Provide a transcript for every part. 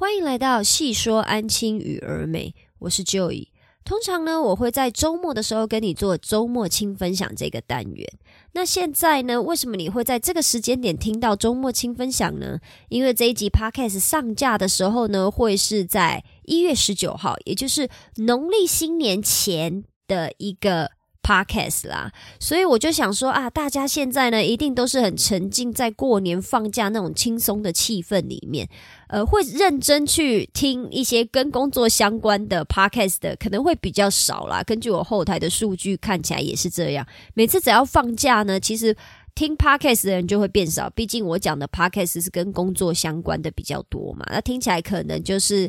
欢迎来到细说安亲与儿美，我是 Joy。通常呢，我会在周末的时候跟你做周末轻分享这个单元。那现在呢，为什么你会在这个时间点听到周末轻分享呢？因为这一集 Podcast 上架的时候呢，会是在一月十九号，也就是农历新年前的一个。Podcast 啦，所以我就想说啊，大家现在呢一定都是很沉浸在过年放假那种轻松的气氛里面，呃，会认真去听一些跟工作相关的 Podcast 的，可能会比较少啦。根据我后台的数据看起来也是这样。每次只要放假呢，其实听 Podcast 的人就会变少，毕竟我讲的 Podcast 是跟工作相关的比较多嘛，那听起来可能就是。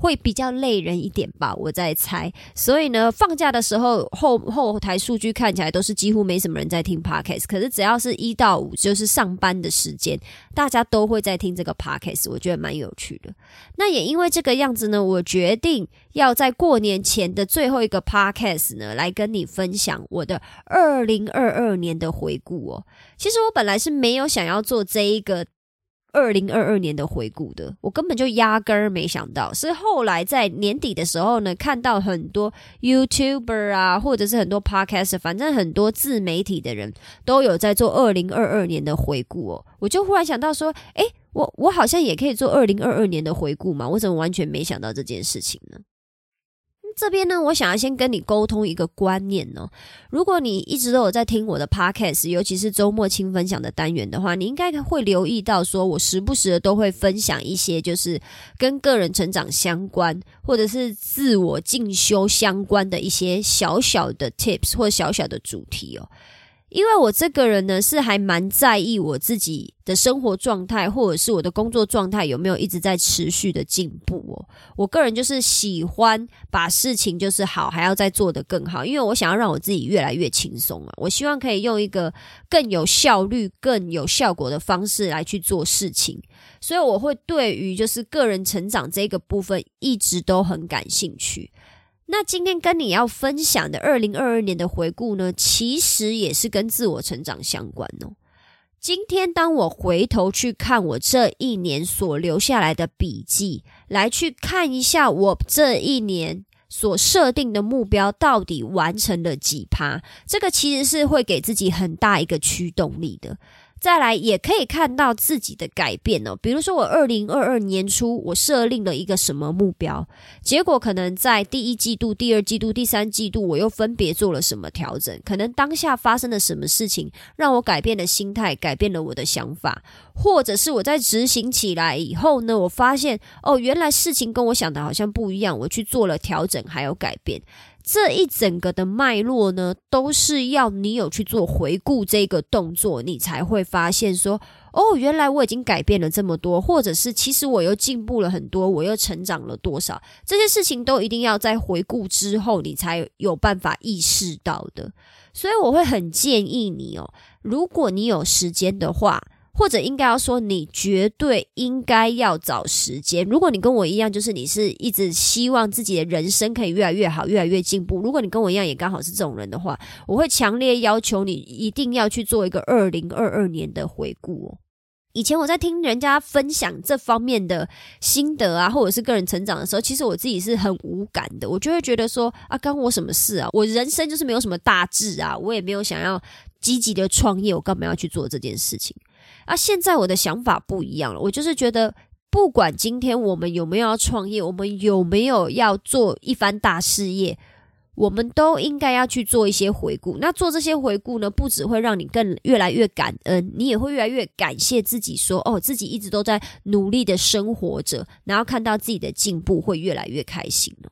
会比较累人一点吧，我在猜。所以呢，放假的时候后后台数据看起来都是几乎没什么人在听 podcast。可是只要是一到五，就是上班的时间，大家都会在听这个 podcast，我觉得蛮有趣的。那也因为这个样子呢，我决定要在过年前的最后一个 podcast 呢，来跟你分享我的二零二二年的回顾哦。其实我本来是没有想要做这一个。二零二二年的回顾的，我根本就压根儿没想到，是后来在年底的时候呢，看到很多 YouTuber 啊，或者是很多 Podcast，反正很多自媒体的人都有在做二零二二年的回顾哦，我就忽然想到说，诶，我我好像也可以做二零二二年的回顾嘛，我怎么完全没想到这件事情呢？这边呢，我想要先跟你沟通一个观念哦。如果你一直都有在听我的 podcast，尤其是周末轻分享的单元的话，你应该会留意到，说我时不时的都会分享一些就是跟个人成长相关，或者是自我进修相关的一些小小的 tips 或小小的主题哦。因为我这个人呢，是还蛮在意我自己的生活状态，或者是我的工作状态有没有一直在持续的进步哦。我个人就是喜欢把事情就是好，还要再做得更好，因为我想要让我自己越来越轻松啊。我希望可以用一个更有效率、更有效果的方式来去做事情，所以我会对于就是个人成长这个部分一直都很感兴趣。那今天跟你要分享的二零二二年的回顾呢，其实也是跟自我成长相关哦。今天当我回头去看我这一年所留下来的笔记，来去看一下我这一年所设定的目标到底完成了几趴，这个其实是会给自己很大一个驱动力的。再来也可以看到自己的改变哦，比如说我二零二二年初我设定了一个什么目标，结果可能在第一季度、第二季度、第三季度我又分别做了什么调整，可能当下发生了什么事情让我改变了心态，改变了我的想法，或者是我在执行起来以后呢，我发现哦，原来事情跟我想的好像不一样，我去做了调整还有改变。这一整个的脉络呢，都是要你有去做回顾这个动作，你才会发现说，哦，原来我已经改变了这么多，或者是其实我又进步了很多，我又成长了多少，这些事情都一定要在回顾之后，你才有办法意识到的。所以我会很建议你哦，如果你有时间的话。或者应该要说，你绝对应该要找时间。如果你跟我一样，就是你是一直希望自己的人生可以越来越好、越来越进步。如果你跟我一样，也刚好是这种人的话，我会强烈要求你一定要去做一个二零二二年的回顾哦。以前我在听人家分享这方面的心得啊，或者是个人成长的时候，其实我自己是很无感的。我就会觉得说啊，关我什么事啊？我人生就是没有什么大志啊，我也没有想要积极的创业，我干嘛要去做这件事情？啊，现在我的想法不一样了。我就是觉得，不管今天我们有没有要创业，我们有没有要做一番大事业，我们都应该要去做一些回顾。那做这些回顾呢，不只会让你更越来越感恩，你也会越来越感谢自己，说哦，自己一直都在努力的生活着，然后看到自己的进步，会越来越开心了。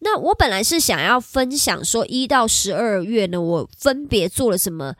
那我本来是想要分享说，一到十二月呢，我分别做了什么。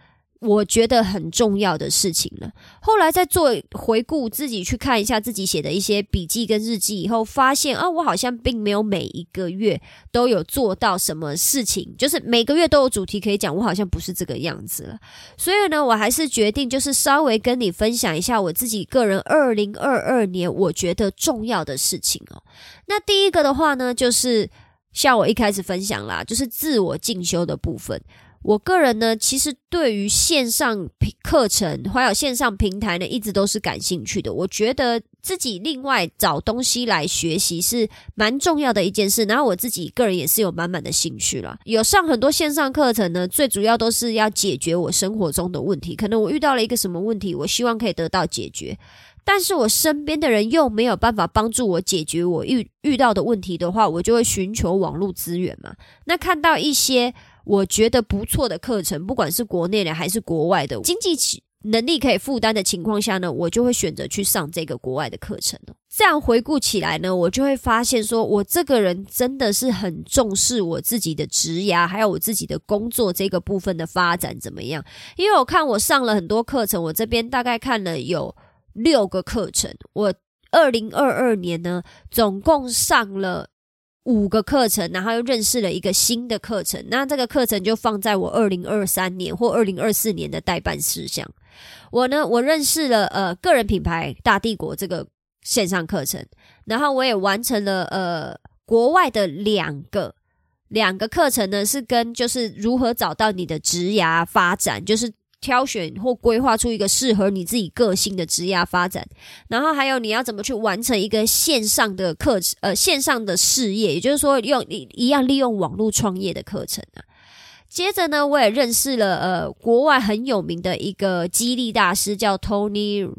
我觉得很重要的事情了。后来在做回顾，自己去看一下自己写的一些笔记跟日记以后，发现啊，我好像并没有每一个月都有做到什么事情，就是每个月都有主题可以讲。我好像不是这个样子了。所以呢，我还是决定就是稍微跟你分享一下我自己个人二零二二年我觉得重要的事情哦。那第一个的话呢，就是像我一开始分享啦，就是自我进修的部分。我个人呢，其实对于线上课程还有线上平台呢，一直都是感兴趣的。我觉得自己另外找东西来学习是蛮重要的一件事。然后我自己个人也是有满满的兴趣了，有上很多线上课程呢，最主要都是要解决我生活中的问题。可能我遇到了一个什么问题，我希望可以得到解决。但是我身边的人又没有办法帮助我解决我遇遇到的问题的话，我就会寻求网络资源嘛。那看到一些我觉得不错的课程，不管是国内的还是国外的，经济能力可以负担的情况下呢，我就会选择去上这个国外的课程这样回顾起来呢，我就会发现，说我这个人真的是很重视我自己的职涯，还有我自己的工作这个部分的发展怎么样？因为我看我上了很多课程，我这边大概看了有。六个课程，我二零二二年呢，总共上了五个课程，然后又认识了一个新的课程。那这个课程就放在我二零二三年或二零二四年的代办事项。我呢，我认识了呃个人品牌大帝国这个线上课程，然后我也完成了呃国外的两个两个课程呢，是跟就是如何找到你的职涯发展，就是。挑选或规划出一个适合你自己个性的职业发展，然后还有你要怎么去完成一个线上的课程，呃，线上的事业，也就是说用一一样利用网络创业的课程啊。接着呢，我也认识了呃国外很有名的一个激励大师，叫 Tony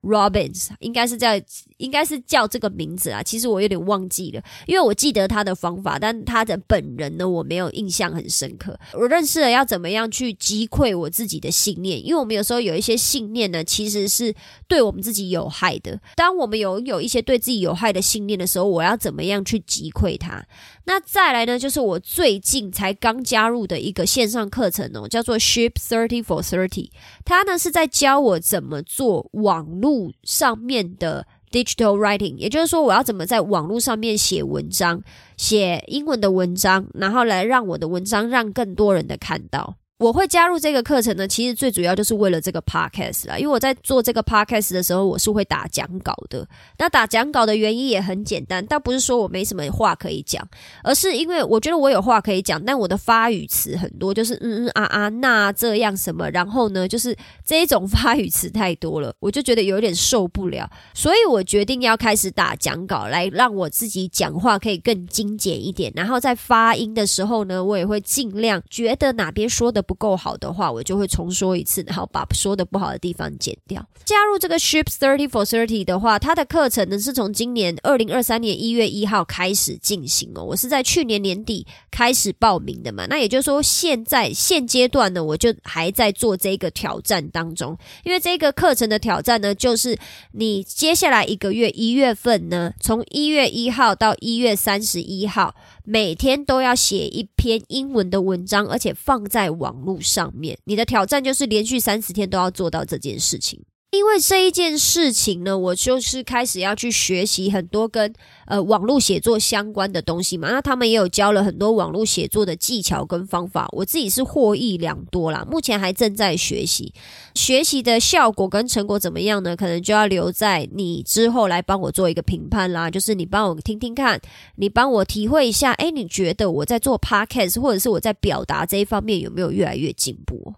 Robbins，应该是在。应该是叫这个名字啊，其实我有点忘记了，因为我记得他的方法，但他的本人呢，我没有印象很深刻。我认识了要怎么样去击溃我自己的信念，因为我们有时候有一些信念呢，其实是对我们自己有害的。当我们有有一些对自己有害的信念的时候，我要怎么样去击溃它？那再来呢，就是我最近才刚加入的一个线上课程哦，叫做 Ship Thirty for Thirty，它呢是在教我怎么做网络上面的。Digital writing，也就是说，我要怎么在网络上面写文章，写英文的文章，然后来让我的文章让更多人的看到。我会加入这个课程呢，其实最主要就是为了这个 podcast 啦。因为我在做这个 podcast 的时候，我是会打讲稿的。那打讲稿的原因也很简单，倒不是说我没什么话可以讲，而是因为我觉得我有话可以讲，但我的发语词很多，就是嗯嗯啊啊那这样什么，然后呢，就是这一种发语词太多了，我就觉得有点受不了，所以我决定要开始打讲稿，来让我自己讲话可以更精简一点。然后在发音的时候呢，我也会尽量觉得哪边说的。不够好的话，我就会重说一次，然后把说的不好的地方剪掉。加入这个 Ships Thirty for Thirty 的话，它的课程呢是从今年二零二三年一月一号开始进行哦。我是在去年年底开始报名的嘛，那也就是说，现在现阶段呢，我就还在做这个挑战当中。因为这个课程的挑战呢，就是你接下来一个月一月份呢，从一月一号到一月三十一号。每天都要写一篇英文的文章，而且放在网络上面。你的挑战就是连续三十天都要做到这件事情。因为这一件事情呢，我就是开始要去学习很多跟呃网络写作相关的东西嘛。那他们也有教了很多网络写作的技巧跟方法，我自己是获益良多啦。目前还正在学习，学习的效果跟成果怎么样呢？可能就要留在你之后来帮我做一个评判啦。就是你帮我听听看，你帮我体会一下，诶，你觉得我在做 podcast 或者是我在表达这一方面有没有越来越进步？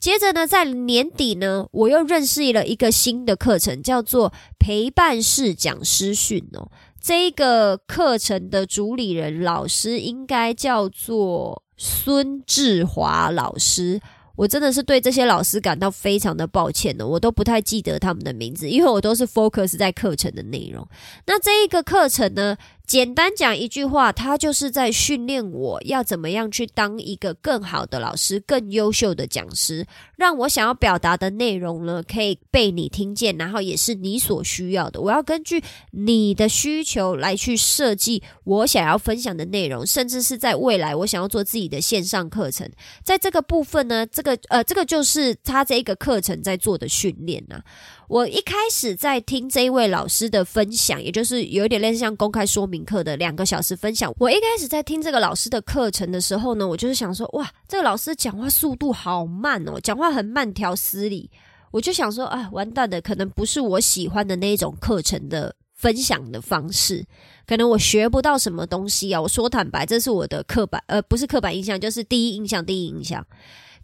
接着呢，在年底呢，我又认识了一个新的课程，叫做陪伴式讲师训哦。这一个课程的主理人老师应该叫做孙志华老师。我真的是对这些老师感到非常的抱歉呢，我都不太记得他们的名字，因为我都是 focus 在课程的内容。那这一个课程呢？简单讲一句话，他就是在训练我要怎么样去当一个更好的老师、更优秀的讲师，让我想要表达的内容呢可以被你听见，然后也是你所需要的。我要根据你的需求来去设计我想要分享的内容，甚至是在未来我想要做自己的线上课程。在这个部分呢，这个呃，这个就是他这一个课程在做的训练呐。我一开始在听这一位老师的分享，也就是有一点类似像公开说明课的两个小时分享。我一开始在听这个老师的课程的时候呢，我就是想说，哇，这个老师讲话速度好慢哦，讲话很慢条斯理。我就想说，啊，完蛋的，可能不是我喜欢的那一种课程的分享的方式，可能我学不到什么东西啊。我说坦白，这是我的刻板，呃，不是刻板印象，就是第一印象，第一印象。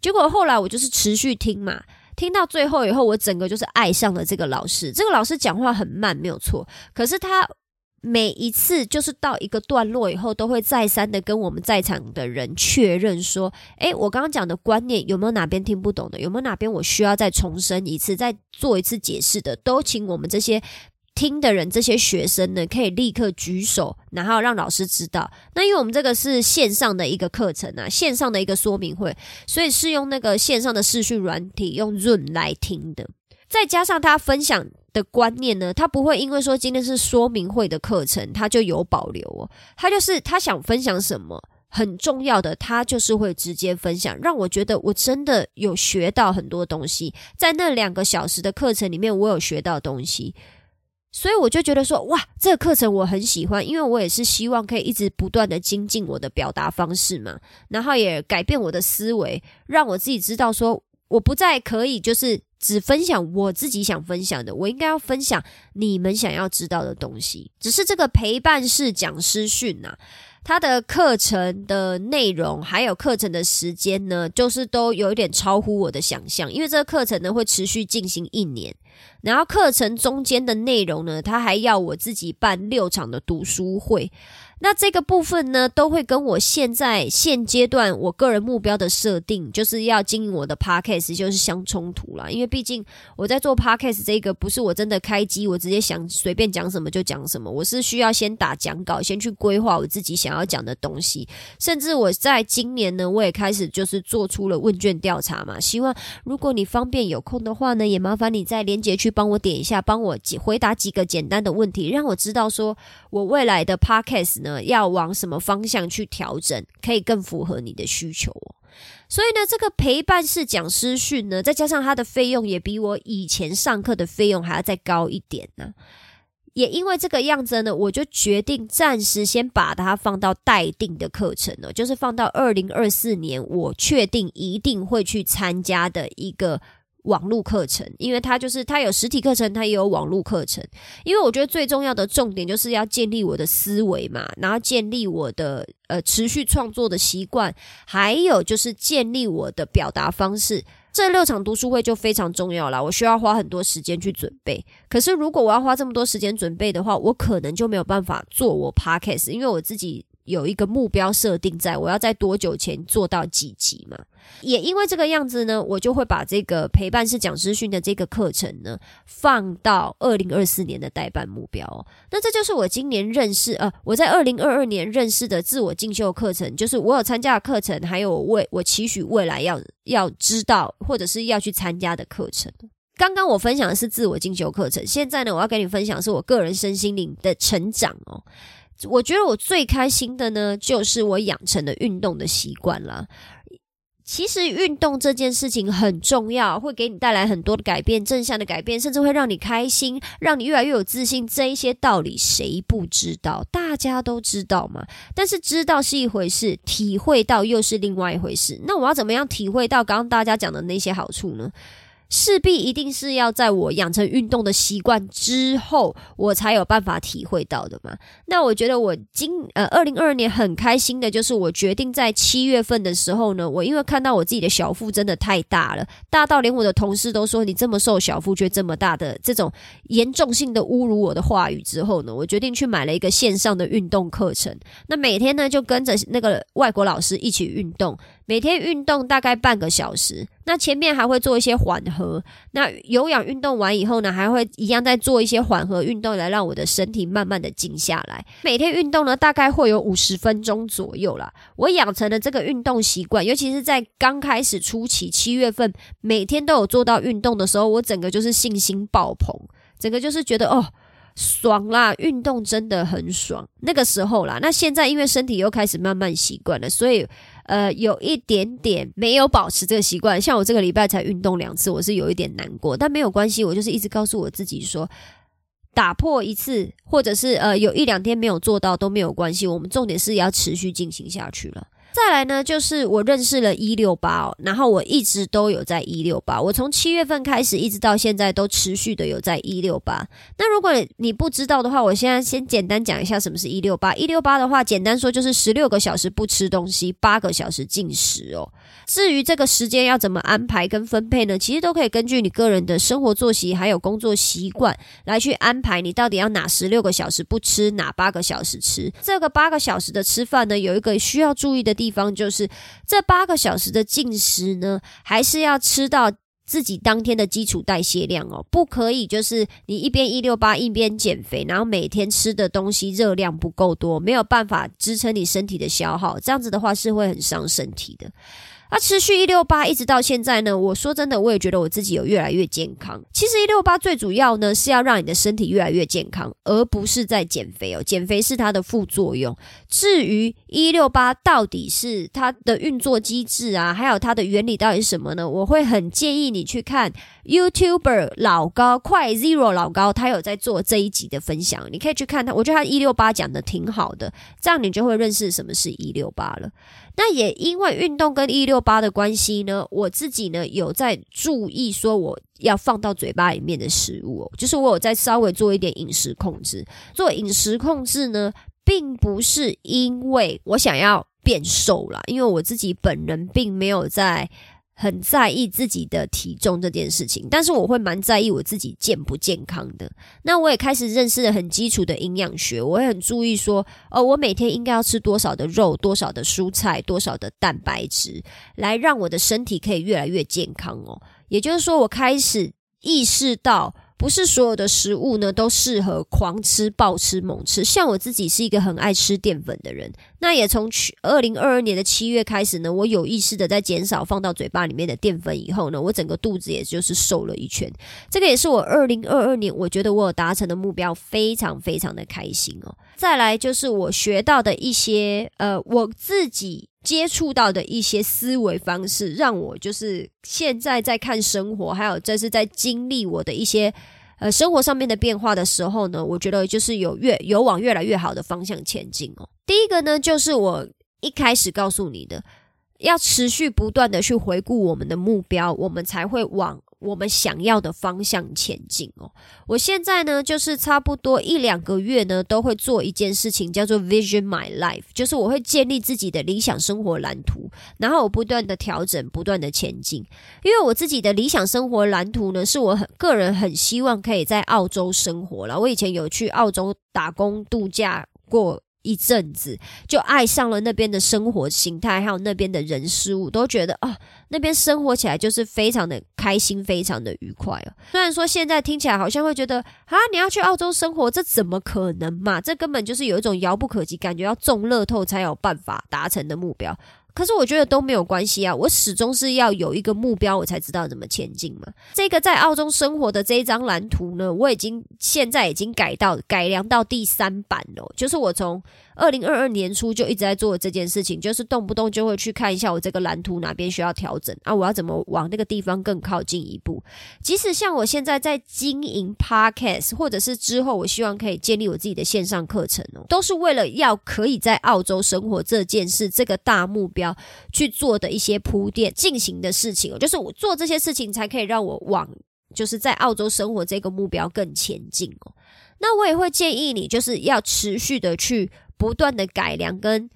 结果后来我就是持续听嘛。听到最后以后，我整个就是爱上了这个老师。这个老师讲话很慢，没有错，可是他。每一次就是到一个段落以后，都会再三的跟我们在场的人确认说：“诶，我刚刚讲的观念有没有哪边听不懂的？有没有哪边我需要再重申一次、再做一次解释的？”都请我们这些听的人、这些学生呢，可以立刻举手，然后让老师知道。那因为我们这个是线上的一个课程啊，线上的一个说明会，所以是用那个线上的视讯软体用 Zoom 来听的，再加上他分享。的观念呢，他不会因为说今天是说明会的课程，他就有保留哦。他就是他想分享什么很重要的，他就是会直接分享，让我觉得我真的有学到很多东西。在那两个小时的课程里面，我有学到东西，所以我就觉得说，哇，这个课程我很喜欢，因为我也是希望可以一直不断的精进我的表达方式嘛，然后也改变我的思维，让我自己知道说，我不再可以就是。只分享我自己想分享的，我应该要分享你们想要知道的东西。只是这个陪伴式讲师训呐，它的课程的内容还有课程的时间呢，就是都有一点超乎我的想象。因为这个课程呢会持续进行一年，然后课程中间的内容呢，他还要我自己办六场的读书会。那这个部分呢，都会跟我现在现阶段我个人目标的设定，就是要经营我的 podcast，就是相冲突啦。因为毕竟我在做 podcast 这个，不是我真的开机，我直接想随便讲什么就讲什么。我是需要先打讲稿，先去规划我自己想要讲的东西。甚至我在今年呢，我也开始就是做出了问卷调查嘛。希望如果你方便有空的话呢，也麻烦你在连接去帮我点一下，帮我回答几个简单的问题，让我知道说我未来的 podcast。呢，要往什么方向去调整，可以更符合你的需求。所以呢，这个陪伴式讲师训呢，再加上它的费用也比我以前上课的费用还要再高一点呢。也因为这个样子呢，我就决定暂时先把它放到待定的课程了，就是放到二零二四年，我确定一定会去参加的一个。网络课程，因为它就是它有实体课程，它也有网络课程。因为我觉得最重要的重点就是要建立我的思维嘛，然后建立我的呃持续创作的习惯，还有就是建立我的表达方式。这六场读书会就非常重要了，我需要花很多时间去准备。可是如果我要花这么多时间准备的话，我可能就没有办法做我 podcast，因为我自己。有一个目标设定，在我要在多久前做到几级嘛？也因为这个样子呢，我就会把这个陪伴式讲师训的这个课程呢，放到二零二四年的代办目标。那这就是我今年认识呃，我在二零二二年认识的自我进修课程，就是我有参加的课程，还有我未我期许未来要要知道或者是要去参加的课程。刚刚我分享的是自我进修课程，现在呢，我要跟你分享是我个人身心灵的成长哦。我觉得我最开心的呢，就是我养成了运动的习惯啦。其实运动这件事情很重要，会给你带来很多的改变，正向的改变，甚至会让你开心，让你越来越有自信。这一些道理谁不知道？大家都知道嘛。但是知道是一回事，体会到又是另外一回事。那我要怎么样体会到刚刚大家讲的那些好处呢？势必一定是要在我养成运动的习惯之后，我才有办法体会到的嘛。那我觉得我今呃二零二二年很开心的，就是我决定在七月份的时候呢，我因为看到我自己的小腹真的太大了，大到连我的同事都说你这么瘦小腹却这么大的这种严重性的侮辱我的话语之后呢，我决定去买了一个线上的运动课程。那每天呢就跟着那个外国老师一起运动。每天运动大概半个小时，那前面还会做一些缓和。那有氧运动完以后呢，还会一样再做一些缓和运动，来让我的身体慢慢的静下来。每天运动呢，大概会有五十分钟左右啦。我养成了这个运动习惯，尤其是在刚开始初期，七月份每天都有做到运动的时候，我整个就是信心爆棚，整个就是觉得哦。爽啦，运动真的很爽。那个时候啦，那现在因为身体又开始慢慢习惯了，所以呃，有一点点没有保持这个习惯。像我这个礼拜才运动两次，我是有一点难过，但没有关系，我就是一直告诉我自己说，打破一次或者是呃有一两天没有做到都没有关系，我们重点是要持续进行下去了。再来呢，就是我认识了一六八哦，然后我一直都有在一六八，我从七月份开始一直到现在都持续的有在一六八。那如果你不知道的话，我现在先简单讲一下什么是一六八。一六八的话，简单说就是十六个小时不吃东西，八个小时进食哦。至于这个时间要怎么安排跟分配呢？其实都可以根据你个人的生活作息还有工作习惯来去安排，你到底要哪十六个小时不吃，哪八个小时吃。这个八个小时的吃饭呢，有一个需要注意的地。方就是这八个小时的进食呢，还是要吃到自己当天的基础代谢量哦，不可以就是你一边一六八一边减肥，然后每天吃的东西热量不够多，没有办法支撑你身体的消耗，这样子的话是会很伤身体的。那持续一六八一直到现在呢？我说真的，我也觉得我自己有越来越健康。其实一六八最主要呢是要让你的身体越来越健康，而不是在减肥哦。减肥是它的副作用。至于一六八到底是它的运作机制啊，还有它的原理到底是什么呢？我会很建议你去看 YouTuber 老高快 Zero 老高，他有在做这一集的分享，你可以去看他。我觉得他一六八讲的挺好的，这样你就会认识什么是一六八了。那也因为运动跟一六八的关系呢，我自己呢有在注意说我要放到嘴巴里面的食物，就是我有在稍微做一点饮食控制。做饮食控制呢，并不是因为我想要变瘦啦，因为我自己本人并没有在。很在意自己的体重这件事情，但是我会蛮在意我自己健不健康的。那我也开始认识了很基础的营养学，我会很注意说，哦，我每天应该要吃多少的肉，多少的蔬菜，多少的蛋白质，来让我的身体可以越来越健康哦。也就是说，我开始意识到。不是所有的食物呢都适合狂吃、暴吃、猛吃。像我自己是一个很爱吃淀粉的人，那也从去二零二二年的七月开始呢，我有意识的在减少放到嘴巴里面的淀粉以后呢，我整个肚子也就是瘦了一圈。这个也是我二零二二年我觉得我有达成的目标，非常非常的开心哦。再来就是我学到的一些呃，我自己。接触到的一些思维方式，让我就是现在在看生活，还有这是在经历我的一些呃生活上面的变化的时候呢，我觉得就是有越有往越来越好的方向前进哦。第一个呢，就是我一开始告诉你的，要持续不断的去回顾我们的目标，我们才会往。我们想要的方向前进哦！我现在呢，就是差不多一两个月呢，都会做一件事情，叫做 Vision My Life，就是我会建立自己的理想生活蓝图，然后我不断的调整，不断的前进。因为我自己的理想生活蓝图呢，是我很个人很希望可以在澳洲生活了。我以前有去澳洲打工度假过。一阵子就爱上了那边的生活形态，还有那边的人事物，都觉得啊，那边生活起来就是非常的开心，非常的愉快哦。虽然说现在听起来好像会觉得啊，你要去澳洲生活，这怎么可能嘛？这根本就是有一种遥不可及，感觉要中乐透才有办法达成的目标。可是我觉得都没有关系啊，我始终是要有一个目标，我才知道怎么前进嘛。这个在澳洲生活的这一张蓝图呢，我已经现在已经改到改良到第三版了，就是我从。二零二二年初就一直在做这件事情，就是动不动就会去看一下我这个蓝图哪边需要调整啊，我要怎么往那个地方更靠近一步。即使像我现在在经营 Podcast，或者是之后我希望可以建立我自己的线上课程哦，都是为了要可以在澳洲生活这件事这个大目标去做的一些铺垫进行的事情哦，就是我做这些事情才可以让我往就是在澳洲生活这个目标更前进哦。那我也会建议你，就是要持续的去。不断的改良跟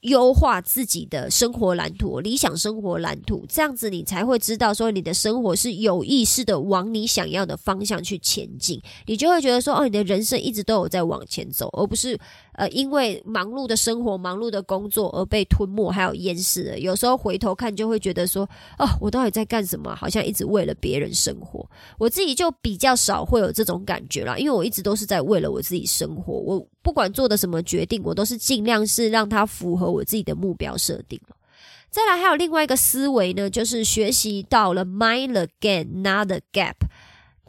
优化自己的生活蓝图、理想生活蓝图，这样子你才会知道说你的生活是有意识的往你想要的方向去前进，你就会觉得说哦，你的人生一直都有在往前走，而不是。呃，因为忙碌的生活、忙碌的工作而被吞没，还有淹死了。有时候回头看，就会觉得说，哦，我到底在干什么？好像一直为了别人生活。我自己就比较少会有这种感觉啦，因为我一直都是在为了我自己生活。我不管做的什么决定，我都是尽量是让它符合我自己的目标设定。再来，还有另外一个思维呢，就是学习到了 mind the gain，not the gap。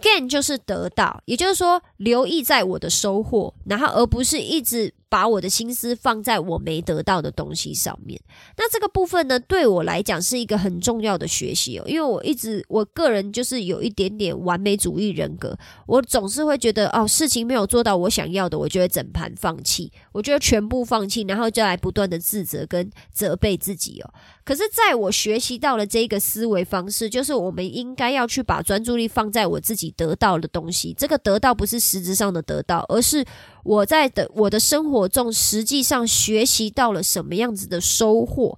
Gain 就是得到，也就是说留意在我的收获，然后而不是一直。把我的心思放在我没得到的东西上面。那这个部分呢，对我来讲是一个很重要的学习哦，因为我一直我个人就是有一点点完美主义人格，我总是会觉得哦，事情没有做到我想要的，我就会整盘放弃，我觉得全部放弃，然后就来不断的自责跟责备自己哦。可是，在我学习到了这个思维方式，就是我们应该要去把专注力放在我自己得到的东西。这个得到不是实质上的得到，而是我在的我的生活中实际上学习到了什么样子的收获。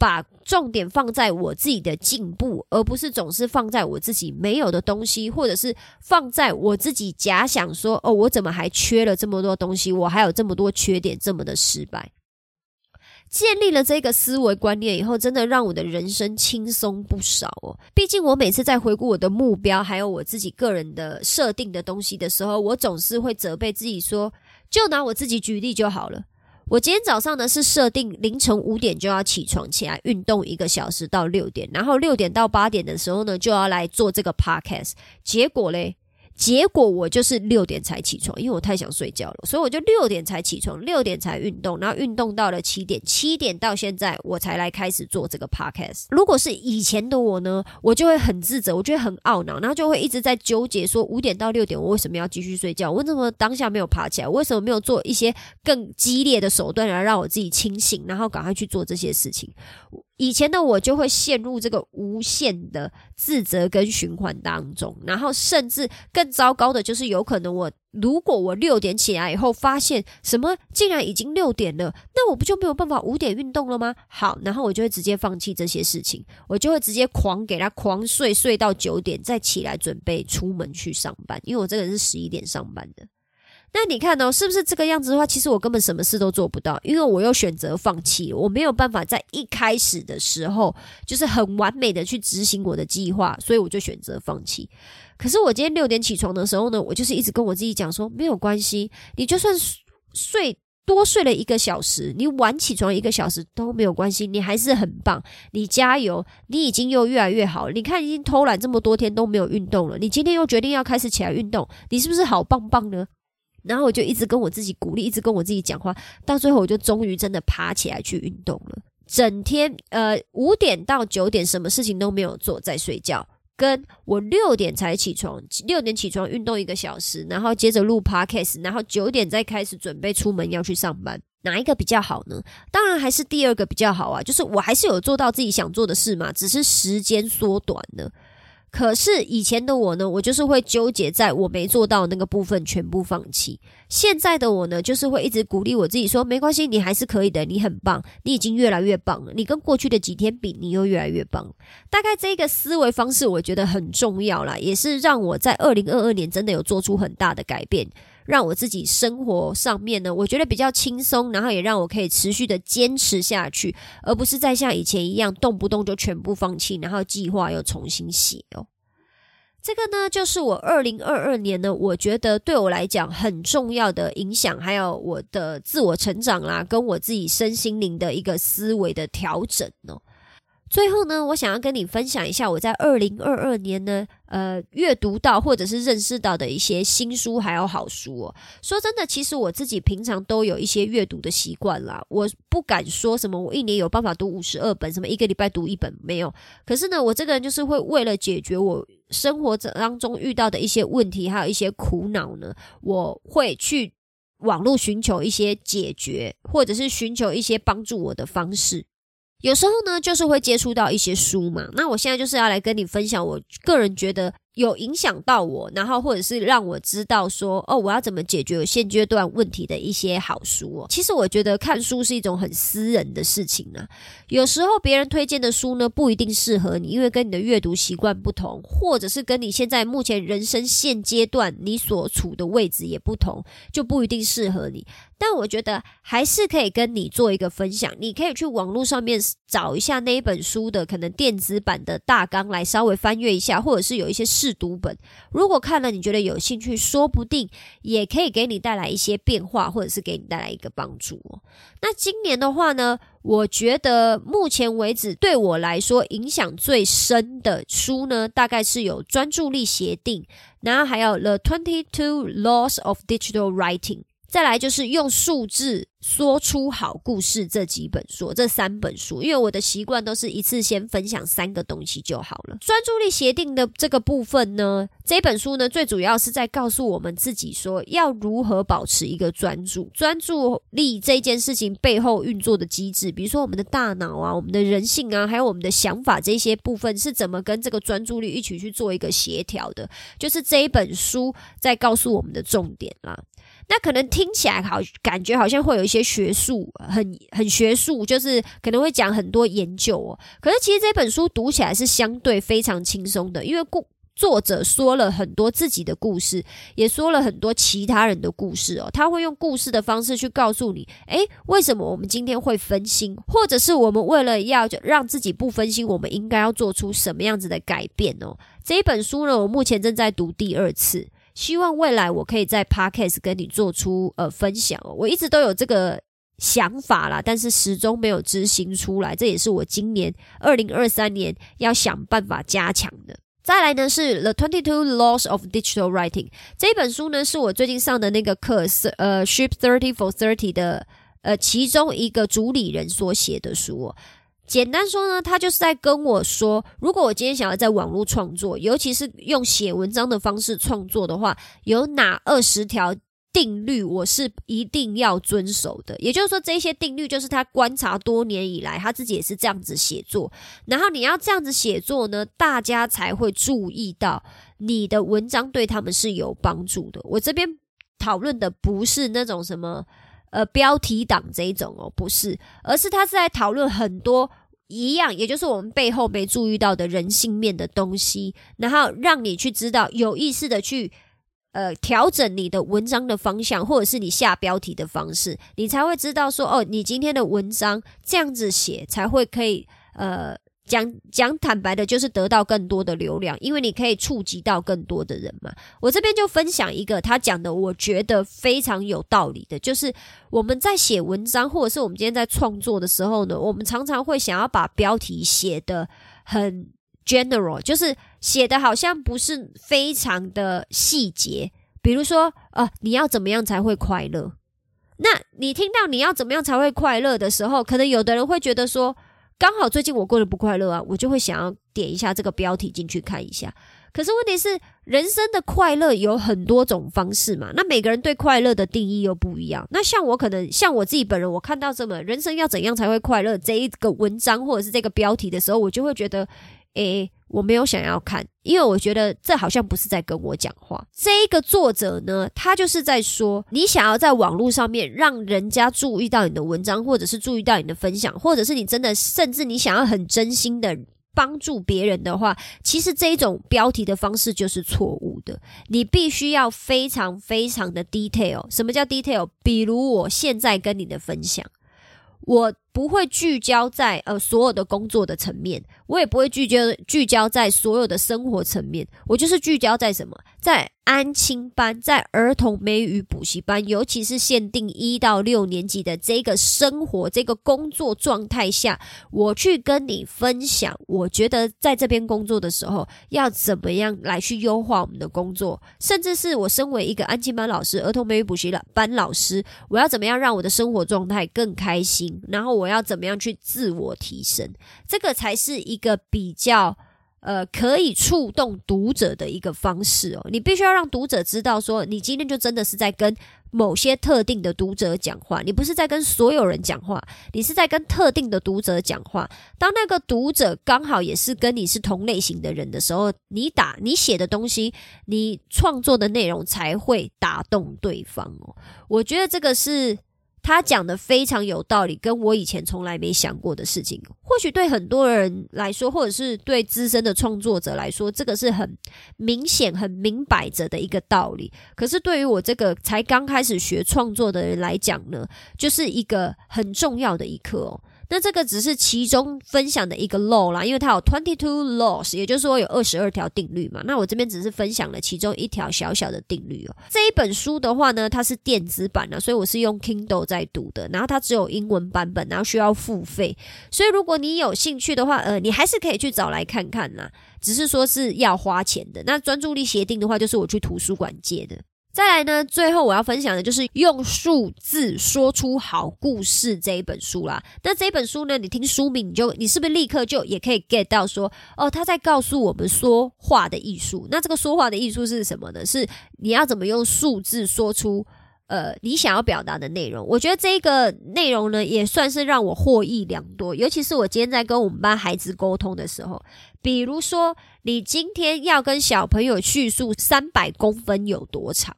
把重点放在我自己的进步，而不是总是放在我自己没有的东西，或者是放在我自己假想说：“哦，我怎么还缺了这么多东西？我还有这么多缺点，这么的失败。”建立了这个思维观念以后，真的让我的人生轻松不少哦。毕竟我每次在回顾我的目标，还有我自己个人的设定的东西的时候，我总是会责备自己说：“就拿我自己举例就好了。我今天早上呢是设定凌晨五点就要起床起来运动一个小时到六点，然后六点到八点的时候呢就要来做这个 podcast。结果嘞？”结果我就是六点才起床，因为我太想睡觉了，所以我就六点才起床，六点才运动，然后运动到了七点，七点到现在我才来开始做这个 podcast。如果是以前的我呢，我就会很自责，我觉得很懊恼，然后就会一直在纠结说五点到六点我为什么要继续睡觉？我怎么当下没有爬起来？为什么没有做一些更激烈的手段来让我自己清醒，然后赶快去做这些事情？以前的我就会陷入这个无限的自责跟循环当中，然后甚至更糟糕的就是，有可能我如果我六点起来以后发现什么竟然已经六点了，那我不就没有办法五点运动了吗？好，然后我就会直接放弃这些事情，我就会直接狂给他狂睡，睡到九点再起来准备出门去上班，因为我这个人是十一点上班的。那你看哦，是不是这个样子的话，其实我根本什么事都做不到，因为我又选择放弃，我没有办法在一开始的时候就是很完美的去执行我的计划，所以我就选择放弃。可是我今天六点起床的时候呢，我就是一直跟我自己讲说，没有关系，你就算睡多睡了一个小时，你晚起床一个小时都没有关系，你还是很棒，你加油，你已经又越来越好。你看，已经偷懒这么多天都没有运动了，你今天又决定要开始起来运动，你是不是好棒棒呢？然后我就一直跟我自己鼓励，一直跟我自己讲话，到最后我就终于真的爬起来去运动了。整天呃五点到九点什么事情都没有做，在睡觉。跟我六点才起床，六点起床运动一个小时，然后接着录 podcast，然后九点再开始准备出门要去上班，哪一个比较好呢？当然还是第二个比较好啊，就是我还是有做到自己想做的事嘛，只是时间缩短了。可是以前的我呢，我就是会纠结在我没做到那个部分，全部放弃。现在的我呢，就是会一直鼓励我自己说：“没关系，你还是可以的，你很棒，你已经越来越棒了。你跟过去的几天比，你又越来越棒。”大概这个思维方式，我觉得很重要啦，也是让我在二零二二年真的有做出很大的改变。让我自己生活上面呢，我觉得比较轻松，然后也让我可以持续的坚持下去，而不是再像以前一样动不动就全部放弃，然后计划又重新写哦。这个呢，就是我二零二二年呢，我觉得对我来讲很重要的影响，还有我的自我成长啦，跟我自己身心灵的一个思维的调整哦。最后呢，我想要跟你分享一下我在二零二二年呢，呃，阅读到或者是认识到的一些新书还有好书哦。说真的，其实我自己平常都有一些阅读的习惯啦，我不敢说什么我一年有办法读五十二本，什么一个礼拜读一本没有。可是呢，我这个人就是会为了解决我生活当中遇到的一些问题，还有一些苦恼呢，我会去网络寻求一些解决，或者是寻求一些帮助我的方式。有时候呢，就是会接触到一些书嘛。那我现在就是要来跟你分享，我个人觉得。有影响到我，然后或者是让我知道说，哦，我要怎么解决现阶段问题的一些好书哦。其实我觉得看书是一种很私人的事情呢。有时候别人推荐的书呢，不一定适合你，因为跟你的阅读习惯不同，或者是跟你现在目前人生现阶段你所处的位置也不同，就不一定适合你。但我觉得还是可以跟你做一个分享，你可以去网络上面找一下那一本书的可能电子版的大纲来稍微翻阅一下，或者是有一些试。读本，如果看了你觉得有兴趣，说不定也可以给你带来一些变化，或者是给你带来一个帮助哦。那今年的话呢，我觉得目前为止对我来说影响最深的书呢，大概是有《专注力协定》，然后还有《The Twenty Two Laws of Digital Writing》再来就是用数字说出好故事这几本书，这三本书，因为我的习惯都是一次先分享三个东西就好了。专注力协定的这个部分呢，这本书呢最主要是在告诉我们自己说要如何保持一个专注，专注力这件事情背后运作的机制，比如说我们的大脑啊、我们的人性啊，还有我们的想法这些部分是怎么跟这个专注力一起去做一个协调的，就是这一本书在告诉我们的重点啦。那可能听起来好，感觉好像会有一些学术，很很学术，就是可能会讲很多研究哦。可是其实这本书读起来是相对非常轻松的，因为故作者说了很多自己的故事，也说了很多其他人的故事哦。他会用故事的方式去告诉你，诶，为什么我们今天会分心，或者是我们为了要让自己不分心，我们应该要做出什么样子的改变哦。这一本书呢，我目前正在读第二次。希望未来我可以在 podcast 跟你做出呃分享哦，我一直都有这个想法啦，但是始终没有执行出来，这也是我今年二零二三年要想办法加强的。再来呢是 The Twenty Two Laws of Digital Writing 这本书呢，是我最近上的那个课是呃 Ship Thirty for Thirty 的呃其中一个主理人所写的书。简单说呢，他就是在跟我说，如果我今天想要在网络创作，尤其是用写文章的方式创作的话，有哪二十条定律我是一定要遵守的。也就是说，这些定律就是他观察多年以来，他自己也是这样子写作。然后你要这样子写作呢，大家才会注意到你的文章对他们是有帮助的。我这边讨论的不是那种什么呃标题党这一种哦，不是，而是他是在讨论很多。一样，也就是我们背后没注意到的人性面的东西，然后让你去知道，有意识的去呃调整你的文章的方向，或者是你下标题的方式，你才会知道说，哦，你今天的文章这样子写才会可以呃。讲讲坦白的，就是得到更多的流量，因为你可以触及到更多的人嘛。我这边就分享一个他讲的，我觉得非常有道理的，就是我们在写文章，或者是我们今天在创作的时候呢，我们常常会想要把标题写的很 general，就是写的好像不是非常的细节。比如说，呃，你要怎么样才会快乐？那你听到你要怎么样才会快乐的时候，可能有的人会觉得说。刚好最近我过得不快乐啊，我就会想要点一下这个标题进去看一下。可是问题是，人生的快乐有很多种方式嘛，那每个人对快乐的定义又不一样。那像我可能像我自己本人，我看到这么人生要怎样才会快乐这一个文章或者是这个标题的时候，我就会觉得，诶。我没有想要看，因为我觉得这好像不是在跟我讲话。这一个作者呢，他就是在说，你想要在网络上面让人家注意到你的文章，或者是注意到你的分享，或者是你真的，甚至你想要很真心的帮助别人的话，其实这一种标题的方式就是错误的。你必须要非常非常的 detail。什么叫 detail？比如我现在跟你的分享，我。不会聚焦在呃所有的工作的层面，我也不会聚焦聚焦在所有的生活层面，我就是聚焦在什么，在安亲班，在儿童美语补习班，尤其是限定一到六年级的这个生活这个工作状态下，我去跟你分享，我觉得在这边工作的时候要怎么样来去优化我们的工作，甚至是我身为一个安亲班老师、儿童美语补习班老师，我要怎么样让我的生活状态更开心，然后。我要怎么样去自我提升？这个才是一个比较呃可以触动读者的一个方式哦。你必须要让读者知道，说你今天就真的是在跟某些特定的读者讲话，你不是在跟所有人讲话，你是在跟特定的读者讲话。当那个读者刚好也是跟你是同类型的人的时候，你打你写的东西，你创作的内容才会打动对方哦。我觉得这个是。他讲的非常有道理，跟我以前从来没想过的事情，或许对很多人来说，或者是对资深的创作者来说，这个是很明显、很明摆着的一个道理。可是对于我这个才刚开始学创作的人来讲呢，就是一个很重要的一课哦。那这个只是其中分享的一个 law 啦，因为它有 twenty two laws，也就是说有二十二条定律嘛。那我这边只是分享了其中一条小小的定律哦。这一本书的话呢，它是电子版的，所以我是用 Kindle 在读的。然后它只有英文版本，然后需要付费。所以如果你有兴趣的话，呃，你还是可以去找来看看啦。只是说是要花钱的。那专注力协定的话，就是我去图书馆借的。再来呢，最后我要分享的就是用数字说出好故事这一本书啦。那这本书呢，你听书名，你就你是不是立刻就也可以 get 到说，哦，他在告诉我们说话的艺术。那这个说话的艺术是什么呢？是你要怎么用数字说出。呃，你想要表达的内容，我觉得这个内容呢，也算是让我获益良多。尤其是我今天在跟我们班孩子沟通的时候，比如说，你今天要跟小朋友叙述三百公分有多长，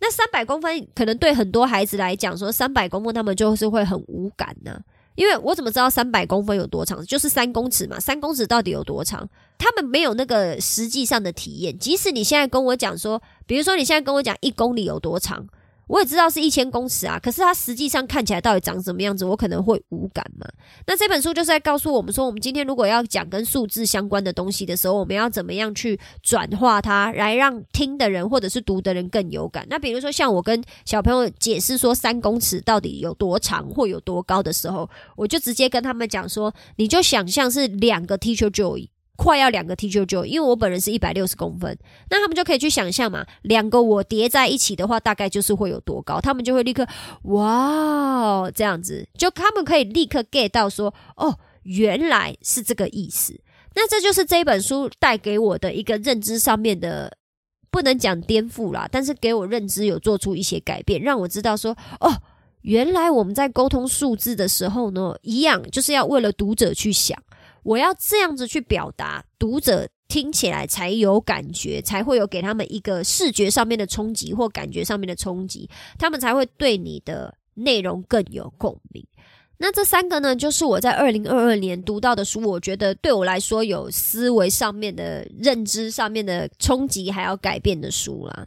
那三百公分可能对很多孩子来讲，说三百公分他们就是会很无感呢。因为我怎么知道三百公分有多长？就是三公尺嘛，三公尺到底有多长？他们没有那个实际上的体验。即使你现在跟我讲说，比如说你现在跟我讲一公里有多长？我也知道是一千公尺啊，可是它实际上看起来到底长什么样子，我可能会无感嘛。那这本书就是在告诉我们说，我们今天如果要讲跟数字相关的东西的时候，我们要怎么样去转化它，来让听的人或者是读的人更有感。那比如说像我跟小朋友解释说三公尺到底有多长或有多高的时候，我就直接跟他们讲说，你就想象是两个 Teacher Joy。快要两个 T 九九，因为我本人是一百六十公分，那他们就可以去想象嘛，两个我叠在一起的话，大概就是会有多高，他们就会立刻哇这样子，就他们可以立刻 get 到说，哦，原来是这个意思。那这就是这一本书带给我的一个认知上面的，不能讲颠覆啦，但是给我认知有做出一些改变，让我知道说，哦，原来我们在沟通数字的时候呢，一样就是要为了读者去想。我要这样子去表达，读者听起来才有感觉，才会有给他们一个视觉上面的冲击或感觉上面的冲击，他们才会对你的内容更有共鸣。那这三个呢，就是我在二零二二年读到的书，我觉得对我来说有思维上面的认知上面的冲击，还要改变的书啦。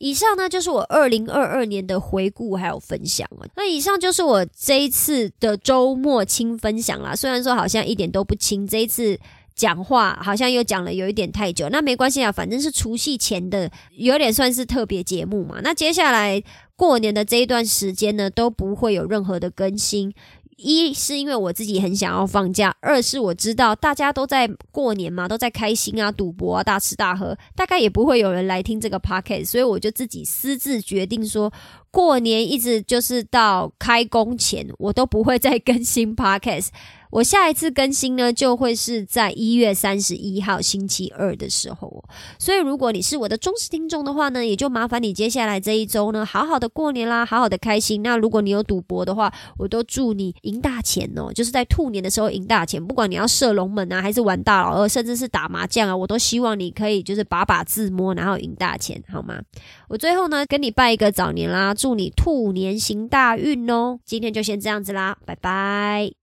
以上呢就是我二零二二年的回顾还有分享了。那以上就是我这一次的周末轻分享啦。虽然说好像一点都不轻，这一次讲话好像又讲了有一点太久，那没关系啊，反正是除夕前的，有点算是特别节目嘛。那接下来过年的这一段时间呢，都不会有任何的更新。一是因为我自己很想要放假，二是我知道大家都在过年嘛，都在开心啊、赌博啊、大吃大喝，大概也不会有人来听这个 podcast，所以我就自己私自决定说，过年一直就是到开工前，我都不会再更新 podcast。我下一次更新呢，就会是在一月三十一号星期二的时候。所以，如果你是我的忠实听众的话呢，也就麻烦你接下来这一周呢，好好的过年啦，好好的开心。那如果你有赌博的话，我都祝你赢大钱哦！就是在兔年的时候赢大钱，不管你要射龙门啊，还是玩大老二，甚至是打麻将啊，我都希望你可以就是把把自摸，然后赢大钱，好吗？我最后呢，跟你拜一个早年啦，祝你兔年行大运哦！今天就先这样子啦，拜拜。